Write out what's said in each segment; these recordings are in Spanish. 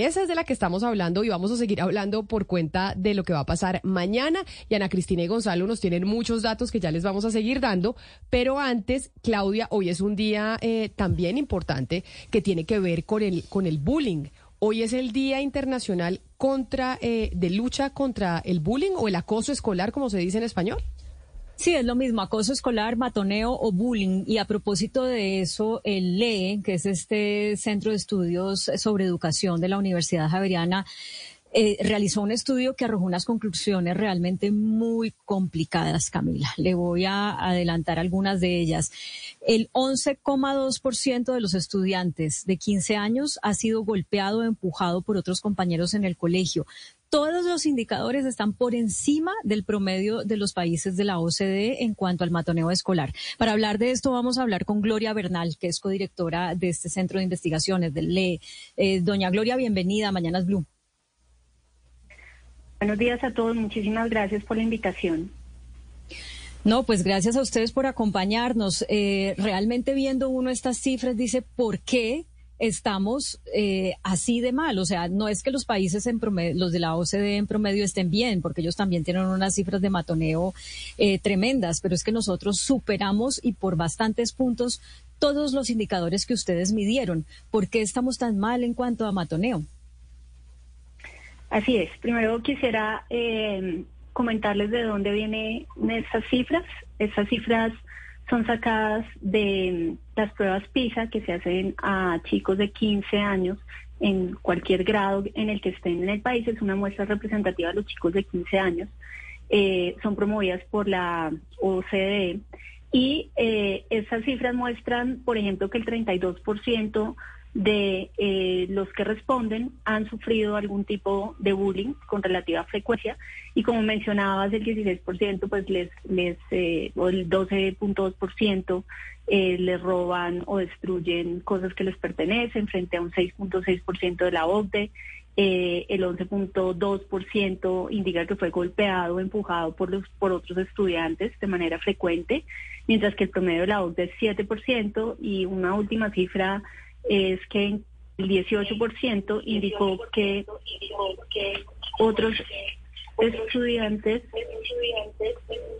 Esa es de la que estamos hablando y vamos a seguir hablando por cuenta de lo que va a pasar mañana. Y Ana Cristina y Gonzalo nos tienen muchos datos que ya les vamos a seguir dando. Pero antes, Claudia, hoy es un día eh, también importante que tiene que ver con el, con el bullying. Hoy es el Día Internacional contra, eh, de lucha contra el bullying o el acoso escolar, como se dice en español. Sí, es lo mismo, acoso escolar, matoneo o bullying. Y a propósito de eso, el LEE, que es este Centro de Estudios sobre Educación de la Universidad Javeriana, eh, realizó un estudio que arrojó unas conclusiones realmente muy complicadas, Camila. Le voy a adelantar algunas de ellas. El 11,2% de los estudiantes de 15 años ha sido golpeado o empujado por otros compañeros en el colegio todos los indicadores están por encima del promedio de los países de la OCDE en cuanto al matoneo escolar. Para hablar de esto vamos a hablar con Gloria Bernal, que es codirectora de este centro de investigaciones del LE. Eh, doña Gloria, bienvenida a Mañanas Blue. Buenos días a todos, muchísimas gracias por la invitación. No, pues gracias a ustedes por acompañarnos. Eh, realmente viendo uno estas cifras dice, ¿por qué estamos eh, así de mal. O sea, no es que los países en promedio, los de la OCDE en promedio estén bien, porque ellos también tienen unas cifras de matoneo eh, tremendas, pero es que nosotros superamos y por bastantes puntos todos los indicadores que ustedes midieron. ¿Por qué estamos tan mal en cuanto a matoneo? Así es. Primero quisiera eh, comentarles de dónde vienen esas cifras. Esas cifras son sacadas de las pruebas PISA que se hacen a chicos de 15 años en cualquier grado en el que estén en el país. Es una muestra representativa de los chicos de 15 años. Eh, son promovidas por la OCDE y eh, esas cifras muestran, por ejemplo, que el 32% de eh, los que responden han sufrido algún tipo de bullying con relativa frecuencia y como mencionabas el 16% pues les les eh, o el 12.2% eh, les roban o destruyen cosas que les pertenecen frente a un 6.6% de la OCDE eh, el 11.2% indica que fue golpeado o empujado por los por otros estudiantes de manera frecuente mientras que el promedio de la OCDE es 7% y una última cifra es que el 18% indicó que otros estudiantes.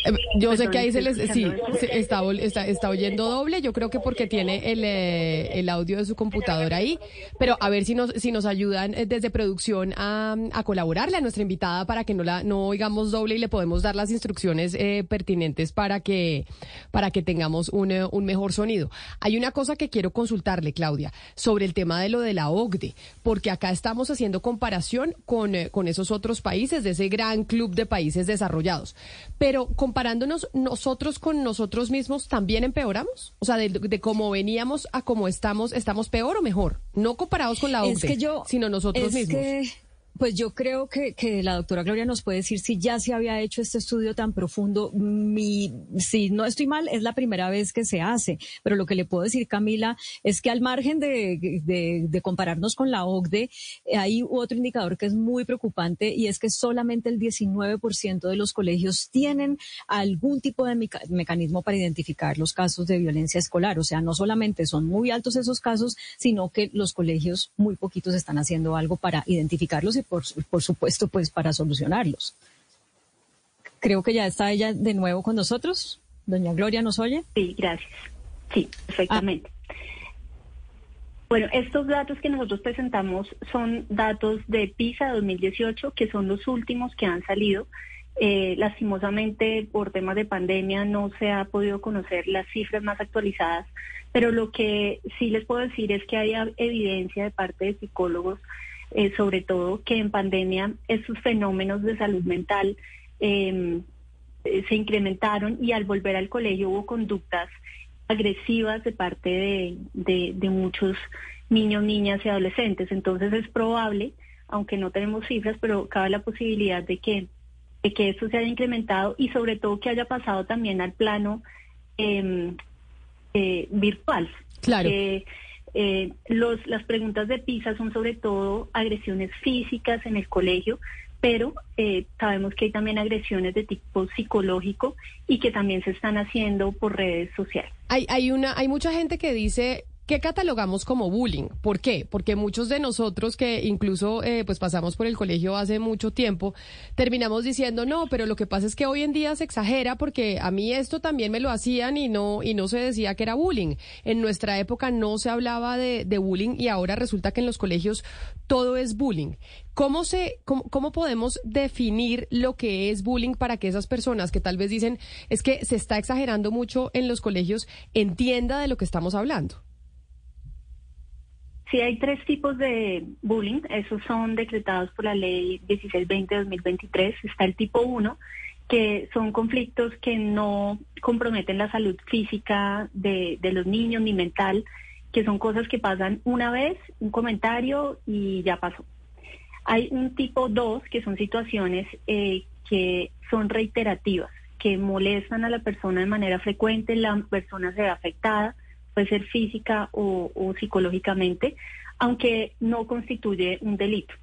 Eh, yo sé que ahí se les sí está, está, está oyendo doble. Yo creo que porque tiene el, eh, el audio de su computadora ahí. Pero a ver si nos si nos ayudan eh, desde producción a, a colaborarle a nuestra invitada para que no la no oigamos doble y le podemos dar las instrucciones pertinentes para que para que tengamos un, un mejor sonido. Hay una cosa que quiero consultarle, Claudia, sobre el tema de lo de la OCDE, porque acá estamos haciendo comparación con, con esos otros países de ese gran club de países desarrollados. Pero comparándonos nosotros con nosotros mismos, ¿también empeoramos? O sea, de, cómo veníamos a cómo estamos, ¿estamos peor o mejor? No comparados con la OCDE, sino nosotros mismos. Pues yo creo que, que, la doctora Gloria nos puede decir si ya se había hecho este estudio tan profundo. Mi, si no estoy mal, es la primera vez que se hace. Pero lo que le puedo decir, Camila, es que al margen de, de, de compararnos con la OCDE, hay otro indicador que es muy preocupante y es que solamente el 19% de los colegios tienen algún tipo de mecanismo para identificar los casos de violencia escolar. O sea, no solamente son muy altos esos casos, sino que los colegios muy poquitos están haciendo algo para identificarlos por, por supuesto, pues para solucionarlos. Creo que ya está ella de nuevo con nosotros. Doña Gloria, ¿nos oye? Sí, gracias. Sí, perfectamente. Bueno, estos datos que nosotros presentamos son datos de PISA 2018, que son los últimos que han salido. Eh, lastimosamente, por temas de pandemia, no se ha podido conocer las cifras más actualizadas, pero lo que sí les puedo decir es que hay evidencia de parte de psicólogos eh, sobre todo que en pandemia esos fenómenos de salud mental em, eh, se incrementaron y al volver al colegio hubo conductas agresivas de parte de, muchos niños, niñas y adolescentes. Entonces es probable, aunque no tenemos cifras, pero cabe la posibilidad de que, que esto se haya incrementado y sobre todo que haya pasado también al plano em, eh, virtual. Claro. Eh, los, las preguntas de PISA son sobre todo agresiones físicas en el colegio, pero eh, sabemos que hay también agresiones de tipo psicológico y que también se están haciendo por redes sociales. Hay, hay, una, hay mucha gente que dice ¿Qué catalogamos como bullying? ¿Por qué? Porque muchos de nosotros que incluso eh, pues pasamos por el colegio hace mucho tiempo, terminamos diciendo, no, pero lo que pasa es que hoy en día se exagera porque a mí esto también me lo hacían y no, y no se decía que era bullying. En nuestra época no se hablaba de, bullying y ahora resulta que en los colegios todo es bullying. ¿Cómo, se, cómo, ¿Cómo podemos definir lo que es bullying para que esas personas que tal vez dicen es que se está exagerando mucho en los colegios entienda de lo que estamos hablando? Sí, hay tres tipos de bullying. Esos son decretados por la ley 1620-2023. Está el tipo 1, que son conflictos que no comprometen la salud física de, los niños ni mental, que son cosas que pasan una vez, un comentario y ya pasó. Hay un tipo 2, que son situaciones eh, que son reiterativas, que molestan a la persona de manera frecuente, la persona se ve afectada puede ser física o, psicológicamente, aunque no constituye un delito.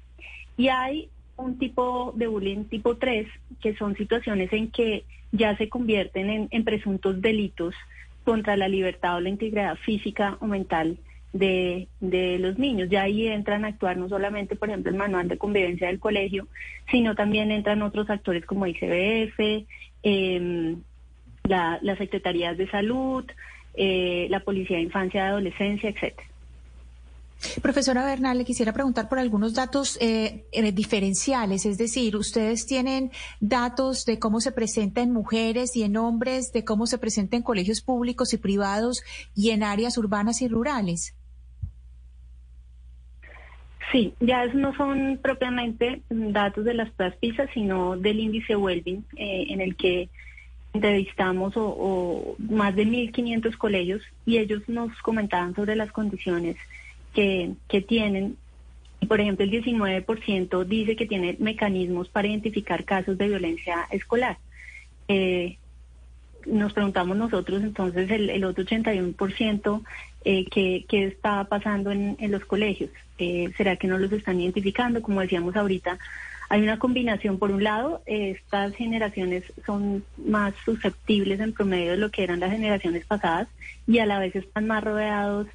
Y hay un tipo de bullying tipo 3, que son situaciones en que ya se convierten en, presuntos delitos contra la libertad o la integridad física o mental de, los niños. Ya ahí entran a actuar no solamente, por ejemplo, el manual de convivencia del colegio, sino también entran otros actores como ICBF, eh, la, las secretarías de salud, eh, la Policía de Infancia y Adolescencia, etcétera. Profesora Bernal, le quisiera preguntar por algunos datos eh, eh, diferenciales, es decir, ustedes tienen datos de cómo se presenta en mujeres y en hombres, de cómo se presenta en colegios públicos y privados y en áreas urbanas y rurales. Sí, ya no son propiamente datos de las PISA, sino del índice Wellbeing, en el que entrevistamos o, más de 1.500 colegios y ellos nos comentaban sobre las condiciones que, que tienen. Por ejemplo, el 19% dice que tiene mecanismos para identificar casos de violencia escolar. Eh, nos preguntamos nosotros entonces el, el otro 81% eh, qué, qué está pasando en, en los colegios. Eh, ¿Será que no los están identificando? Como decíamos ahorita, hay una combinación, por un lado, estas generaciones son más susceptibles en promedio de lo que eran las generaciones pasadas y a la vez están más rodeados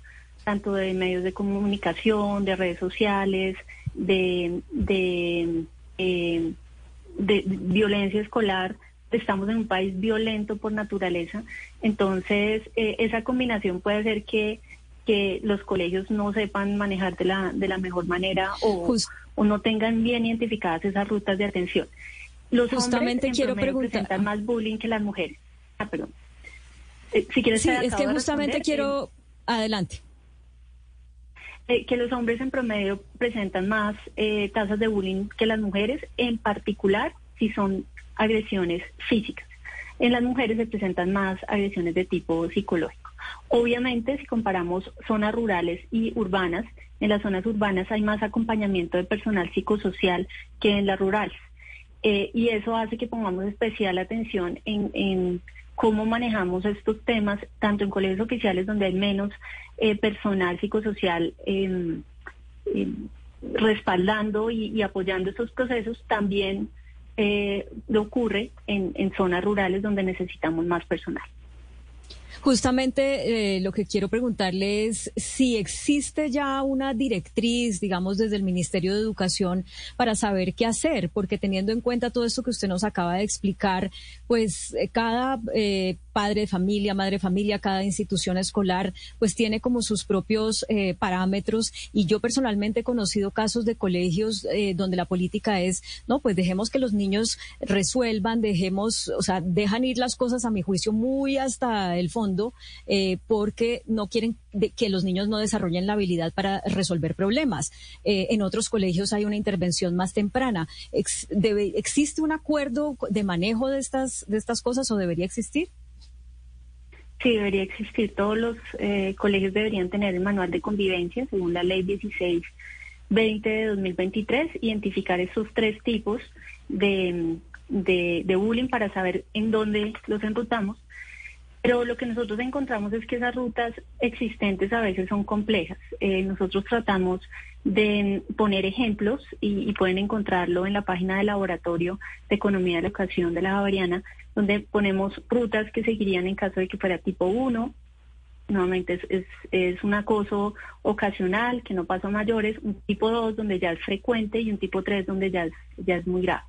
tanto de medios de comunicación, de redes sociales, de, eh, violencia escolar. Estamos en un país violento por naturaleza, entonces eh, esa combinación puede hacer que que los colegios no sepan manejar de la, de la mejor manera o, o no tengan bien identificadas esas rutas de atención. Los justamente hombres quiero preguntar presentan más bullying que las mujeres. Ah, perdón. Eh, si quieres sí, es que justamente quiero eh, adelante. Eh, que los hombres en promedio presentan más tasas de bullying que las mujeres, en particular si son agresiones físicas. En las mujeres se presentan más agresiones de tipo psicológico. Obviamente, si comparamos zonas rurales y urbanas, en las zonas urbanas hay más acompañamiento de personal psicosocial que en las rurales. Eh, y eso hace que pongamos especial atención en, cómo manejamos estos temas, tanto en colegios oficiales donde hay menos eh, personal psicosocial em, em, respaldando y, apoyando estos procesos, también eh, lo ocurre en zonas rurales donde necesitamos más personal. Justamente eh, lo que quiero preguntarle es si existe ya una directriz, digamos, desde el Ministerio de Educación para saber qué hacer, porque teniendo en cuenta todo esto que usted nos acaba de explicar, pues eh, cada eh, padre de familia, madre de familia, cada institución escolar, pues tiene como sus propios eh, parámetros. Y yo personalmente he conocido casos de colegios eh, donde la política es, no, pues dejemos que los niños resuelvan, dejemos, o sea, dejan ir las cosas a mi juicio muy hasta el fondo, eh, porque no quieren que los niños no desarrollen la habilidad para resolver problemas. en otros colegios hay una intervención más temprana. ¿Existe un acuerdo de manejo de estas, de estas cosas o debería existir? Sí, debería existir. Todos los eh, colegios deberían tener el manual de convivencia, según la ley 1620 de 2023, identificar esos tres tipos de, de, bullying para saber en dónde los enrutamos. Pero lo que nosotros encontramos es que esas rutas existentes a veces son complejas. Eh, nosotros tratamos de poner ejemplos y, pueden encontrarlo en la página del Laboratorio de Economía de la Educación de la Javeriana, donde ponemos rutas que seguirían en caso de que fuera tipo 1, nuevamente es, es, un acoso ocasional que no pasa a mayores, un tipo 2 donde ya es frecuente y un tipo 3 donde ya es, ya es muy grave.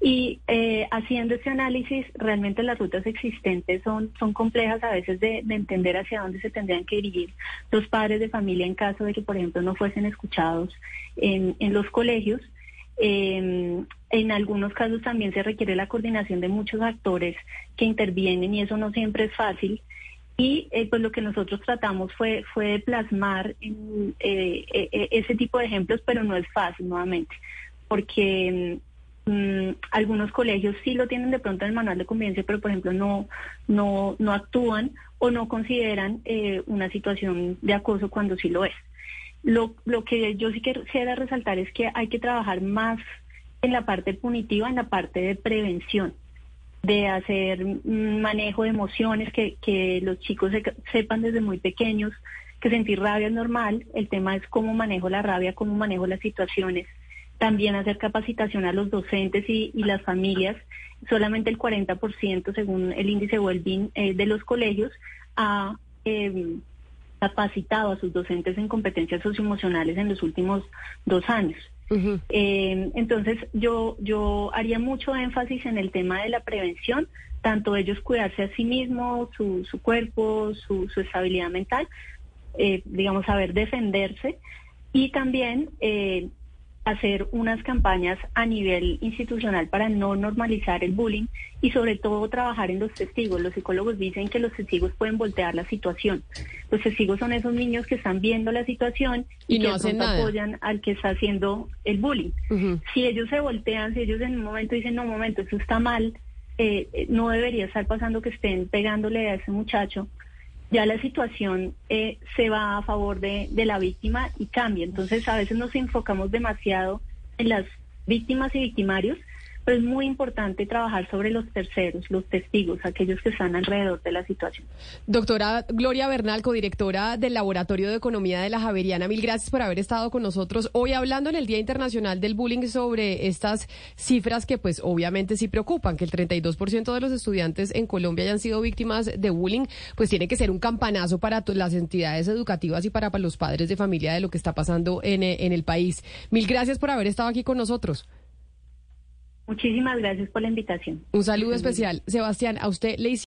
Y eh, haciendo este análisis, realmente las rutas existentes son, son complejas a veces de, entender hacia dónde se tendrían que dirigir los padres de familia en caso de que, por ejemplo, no fuesen escuchados en, en los colegios. Eh, en algunos casos también se requiere la coordinación de muchos actores que intervienen y eso no siempre es fácil. Y eh, pues lo que nosotros tratamos fue, fue plasmar en, eh, ese tipo de ejemplos, pero no es fácil nuevamente, porque Mm, algunos colegios sí lo tienen de pronto en el manual de convivencia, pero por ejemplo no, no, no actúan o no consideran eh, una situación de acoso cuando sí lo es. Lo, lo que yo sí quisiera resaltar es que hay que trabajar más en la parte punitiva, en la parte de prevención, de hacer manejo de emociones, que, los chicos sepan desde muy pequeños que sentir rabia es normal, el tema es cómo manejo la rabia, cómo manejo las situaciones también hacer capacitación a los docentes y, las familias. Solamente el 40%, según el índice Wellbeing eh, de los colegios, ha em, capacitado a sus docentes en competencias socioemocionales en los últimos dos años. Em, entonces, yo, yo haría mucho énfasis en el tema de la prevención, tanto ellos cuidarse a sí mismos, su, su cuerpo, su, su estabilidad mental, eh, digamos, saber defenderse. Y también eh, hacer unas campañas a nivel institucional para no normalizar el bullying y sobre todo trabajar en los testigos. Los psicólogos dicen que los testigos pueden voltear la situación. Los testigos son esos niños que están viendo la situación y, no que apoyan al que está haciendo el bullying. Si ellos se voltean, si ellos en un momento dicen, no, un momento, eso está mal, eh, eh, no debería estar pasando que estén pegándole a ese muchacho, ya la situación eh, se va a favor de, de la víctima y cambia. Entonces a veces nos enfocamos demasiado en las víctimas y victimarios pero es muy importante trabajar sobre los terceros, los testigos, aquellos que están alrededor de la situación. Doctora Gloria Bernal, codirectora del Laboratorio de Economía de la Javeriana, mil gracias por haber estado con nosotros hoy hablando en el Día Internacional del Bullying sobre estas cifras que pues obviamente sí preocupan, que el 32% de los estudiantes en Colombia hayan sido víctimas de bullying, pues tiene que ser un campanazo para las entidades educativas y para los padres de familia de lo que está pasando en, en el país. Mil gracias por haber estado aquí con nosotros. Muchísimas gracias por la invitación. Un saludo especial. Sebastián, a usted le